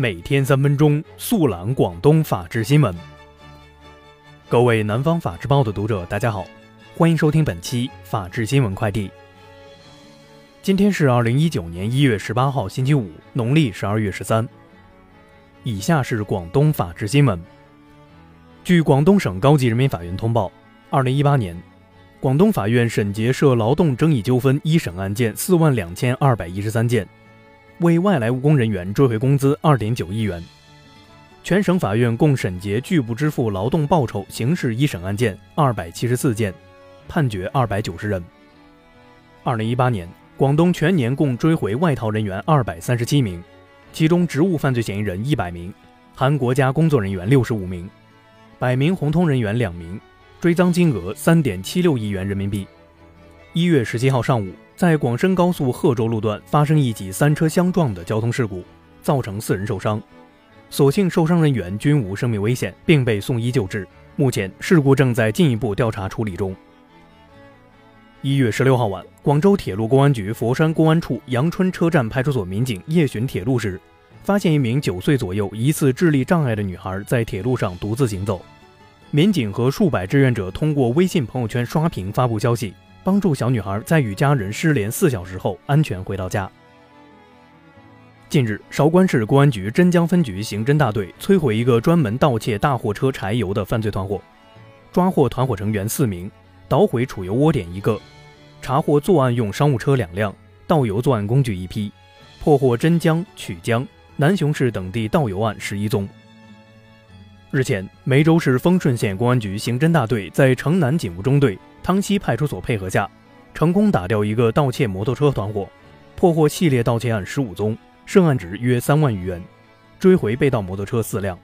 每天三分钟速览广东法治新闻。各位南方法制报的读者，大家好，欢迎收听本期法治新闻快递。今天是二零一九年一月十八号，星期五，农历十二月十三。以下是广东法治新闻。据广东省高级人民法院通报，二零一八年，广东法院审结涉劳动争议纠纷一审案件四万两千二百一十三件，为外来务工人员追回工资二点九亿元。全省法院共审结拒不支付劳动报酬刑事一审案件二百七十四件，判决二百九十人。二零一八年，广东全年共追回外逃人员二百三十七名，其中职务犯罪嫌疑人一百名，含国家工作人员六十五名。百名红通人员两名，追赃金额三点七六亿元人民币。一月十七号上午，在广深高速贺州路段发生一起三车相撞的交通事故，造成四人受伤，所幸受伤人员均无生命危险，并被送医救治。目前事故正在进一步调查处理中。一月十六号晚，广州铁路公安局佛山公安处阳春车站派出所民警夜巡铁路时。发现一名九岁左右、疑似智力障碍的女孩在铁路上独自行走，民警和数百志愿者通过微信朋友圈刷屏发布消息，帮助小女孩在与家人失联四小时后安全回到家。近日，韶关市公安局真江分局刑侦大队摧毁一个专门盗窃大货车柴油的犯罪团伙，抓获团伙成员四名，捣毁储油窝点一个，查获作案用商务车两辆，盗油作案工具一批，破获真江、曲江。南雄市等地盗油案十一宗。日前，梅州市丰顺县公安局刑侦大队在城南警务中队、汤溪派出所配合下，成功打掉一个盗窃摩托车团伙，破获系列盗窃案十五宗，涉案值约三万余元，追回被盗摩托车四辆。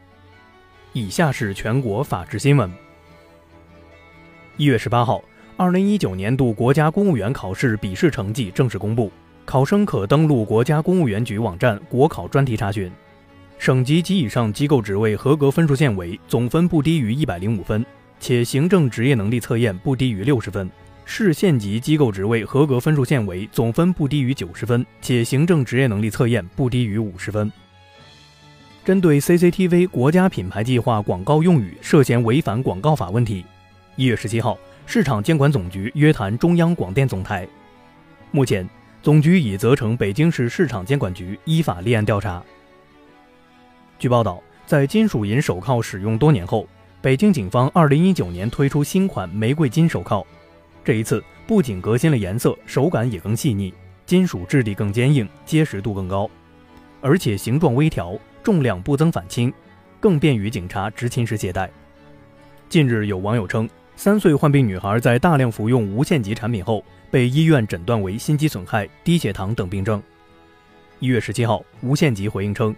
以下是全国法制新闻。一月十八号，二零一九年度国家公务员考试笔试成绩正式公布。考生可登录国家公务员局网站国考专题查询，省级及以上机构职位合格分数线为总分不低于一百零五分，且行政职业能力测验不低于六十分；市县级机构职位合格分数线为总分不低于九十分，且行政职业能力测验不低于五十分。针对 CCTV 国家品牌计划广告用语涉嫌违反广告法问题，一月十七号，市场监管总局约谈中央广电总台，目前。总局已责成北京市市场监管局依法立案调查。据报道，在金属银手铐使用多年后，北京警方2019年推出新款玫瑰金手铐。这一次不仅革新了颜色，手感也更细腻，金属质地更坚硬，结实度更高，而且形状微调，重量不增反轻，更便于警察执勤时携带。近日，有网友称。三岁患病女孩在大量服用无限极产品后，被医院诊断为心肌损害、低血糖等病症。一月十七号，无限极回应称，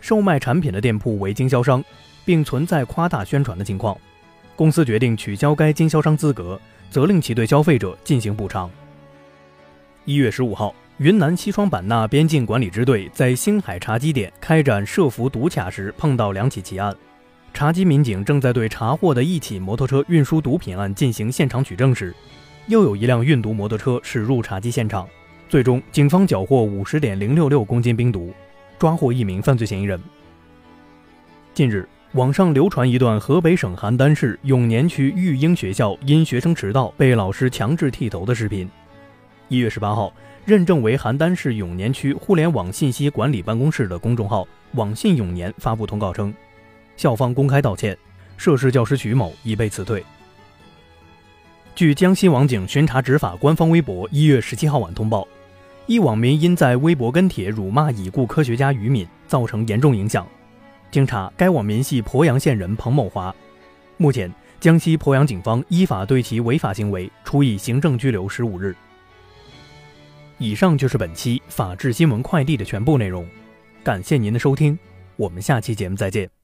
售卖产品的店铺为经销商，并存在夸大宣传的情况，公司决定取消该经销商资格，责令其对消费者进行补偿。一月十五号，云南西双版纳边境管理支队在星海茶基点开展设伏堵卡时，碰到两起奇案。查缉民警正在对查获的一起摩托车运输毒品案进行现场取证时，又有一辆运毒摩托车驶入查缉现场。最终，警方缴获五十点零六六公斤冰毒，抓获一名犯罪嫌疑人。近日，网上流传一段河北省邯郸市永年区育英学校因学生迟到被老师强制剃头的视频。一月十八号，认证为邯郸市永年区互联网信息管理办公室的公众号“网信永年”发布通告称。校方公开道歉，涉事教师徐某已被辞退。据江西网警巡查执法官方微博一月十七号晚通报，一网民因在微博跟帖辱骂已故科学家于敏，造成严重影响。经查，该网民系鄱阳县人彭某华。目前，江西鄱阳警方依法对其违法行为处以行政拘留十五日。以上就是本期法治新闻快递的全部内容，感谢您的收听，我们下期节目再见。